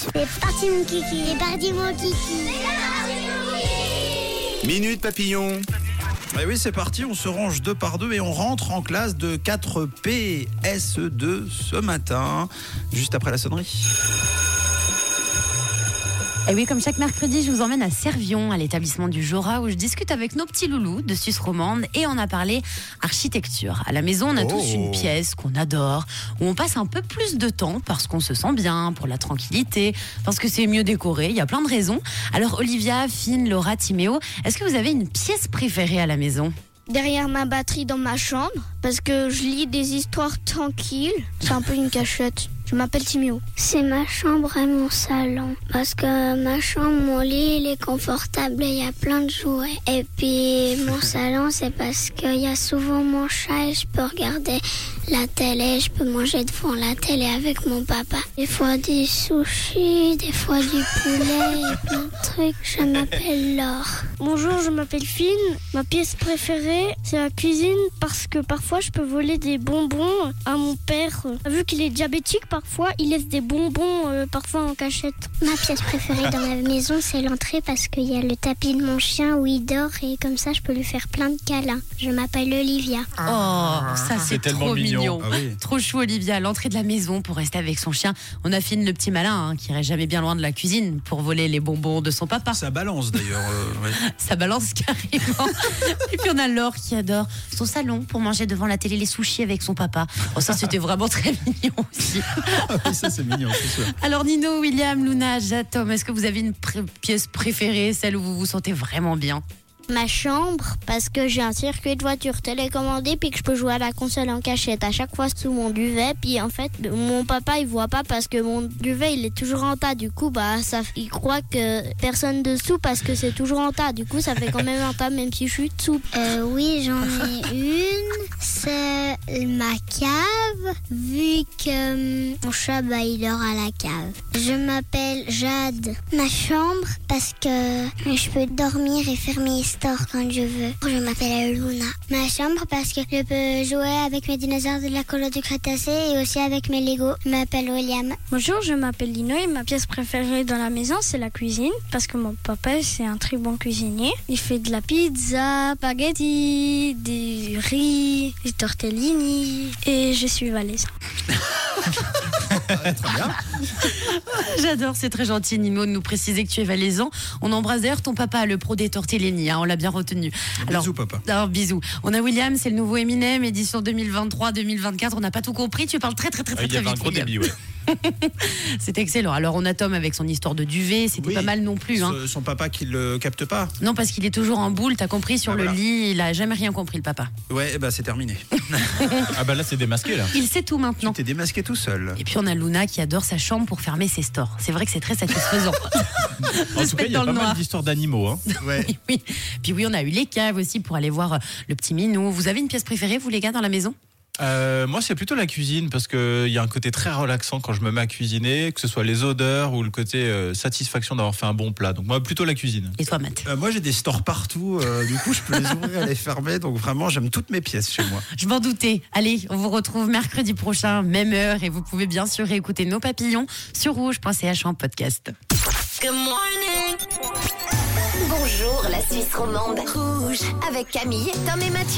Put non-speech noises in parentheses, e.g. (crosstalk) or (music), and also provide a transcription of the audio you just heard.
Anaïs. C'est parti mon kiki, c'est parti mon kiki. Minute papillon. Eh oui, c'est parti, on se range deux par deux et on rentre en classe de 4P SE2 ce matin, juste après la sonnerie. Et oui, comme chaque mercredi, je vous emmène à Servion, à l'établissement du Jura, où je discute avec nos petits loulous de Suisse romande et on a parlé architecture. À la maison, on a tous Oh. une pièce qu'on adore, où on passe un peu plus de temps parce qu'on se sent bien, pour la tranquillité, parce que c'est mieux décoré. Il y a plein de raisons. Alors, Olivia, Finn, Laura, Timéo, est-ce que vous avez une pièce préférée à la maison? Derrière ma batterie dans ma chambre, parce que je lis des histoires tranquilles. C'est un peu une cachette. Je m'appelle Timéo. C'est ma chambre et mon salon. Parce que ma chambre, mon lit, il est confortable et il y a plein de jouets. Et puis mon (laughs) salon, c'est parce qu'il y a souvent mon chat et je peux regarder la télé, je peux manger devant la télé avec mon papa. Des fois des sushis, des fois du poulet et plein de trucs. Je m'appelle Laure. Bonjour, je m'appelle Finn. Ma pièce préférée, c'est la cuisine parce que parfois je peux voler des bonbons à mon père. Vu qu'il est diabétique, parfois il laisse des bonbons euh, parfois en cachette. Ma pièce préférée dans la maison, c'est l'entrée parce qu'il y a le tapis de mon chien où il dort et comme ça, je peux lui faire plein de câlins. Je m'appelle Olivia. Oh, ça c'est tellement trop mignon. Mignon. Ah oui. Trop chou Olivia, à l'entrée de la maison pour rester avec son chien. On affine le petit malin hein, qui irait jamais bien loin de la cuisine pour voler les bonbons de son papa. Ça balance d'ailleurs. euh, (laughs) ouais. Ça balance carrément. Et puis on a Laure qui adore son salon pour manger devant la télé les sushis avec son papa. Oh, ça c'était vraiment très mignon aussi. (laughs) Ah oui, ça c'est mignon, c'est sûr. Alors Nino, William, Luna, Jatom, est-ce que vous avez une pièce préférée, celle où vous vous sentez vraiment bien? Ma chambre parce que j'ai un circuit de voiture télécommandé puis que je peux jouer à la console en cachette à chaque fois sous mon duvet. Puis en fait, mon papa il voit pas parce que mon duvet il est toujours en tas. Du coup, bah ça, il croit que personne dessous parce que c'est toujours en tas. Du coup, ça fait quand même un tas même si je suis dessous. Euh, oui, j'en ai (laughs) une. C'est ma cave, vu que hum, mon chat, bah, il dort à la cave. Je m'appelle Jade. Ma chambre, parce que je peux dormir et faire quand je veux. Je m'appelle Luna. Ma chambre, parce que je peux jouer avec mes dinosaures de la colo du Crétacé et aussi avec mes Lego. Je m'appelle William. Bonjour, je m'appelle Lino et ma pièce préférée dans la maison, c'est la cuisine. Parce que mon papa, c'est un très bon cuisinier. Il fait de la pizza, spaghetti, du riz, des tortellini. Et je suis valaisan. (laughs) Très bien. (laughs) J'adore, c'est très gentil Nino de nous préciser que tu es valaisan. On embrasse d'ailleurs ton papa, le pro des tortellini, hein, on l'a bien retenu. Bisous, papa. Alors bisous. On a William, c'est le nouveau Eminem, édition 2023-2024. On n'a pas tout compris. Tu parles très très très Ah, très, Il y très avait un vite. gros William. débit, ouais. (laughs) (laughs) C'est excellent. Alors on a Tom avec son histoire de duvet, c'était Oui. pas mal non plus. Hein. Son papa qui le capte pas. Non parce qu'il est toujours en boule. T'as compris sur Ah, le voilà. lit, il a jamais rien compris le papa. Ouais, bah c'est terminé. (laughs) Ah bah là, c'est démasqué, là. Il sait tout maintenant. T'es démasqué tout seul. Et puis on a Luna qui adore sa chambre pour fermer ses stores. C'est vrai que c'est très satisfaisant. (laughs) En se tout cas, il y a dans pas mal d'histoires d'animaux. Hein. Ouais. Oui, oui. Puis oui, on a eu les caves aussi pour aller voir euh, le petit minou. Vous avez une pièce préférée, vous les gars, dans la maison? Euh, moi, c'est plutôt la cuisine parce qu'il y a un côté très relaxant quand je me mets à cuisiner, que ce soit les odeurs ou le côté euh, satisfaction d'avoir fait un bon plat. Donc, moi, plutôt la cuisine. Et toi, Matt? Euh, moi j'ai des stores partout, euh, du coup je peux les ouvrir et (laughs) les fermer, donc vraiment j'aime toutes mes pièces chez moi. Je m'en doutais. Allez, on vous retrouve mercredi prochain, même heure, et vous pouvez bien sûr réécouter nos papillons sur rouge.ch en podcast. Bonjour la Suisse romande. Rouge avec Camille, Tom et Mathieu.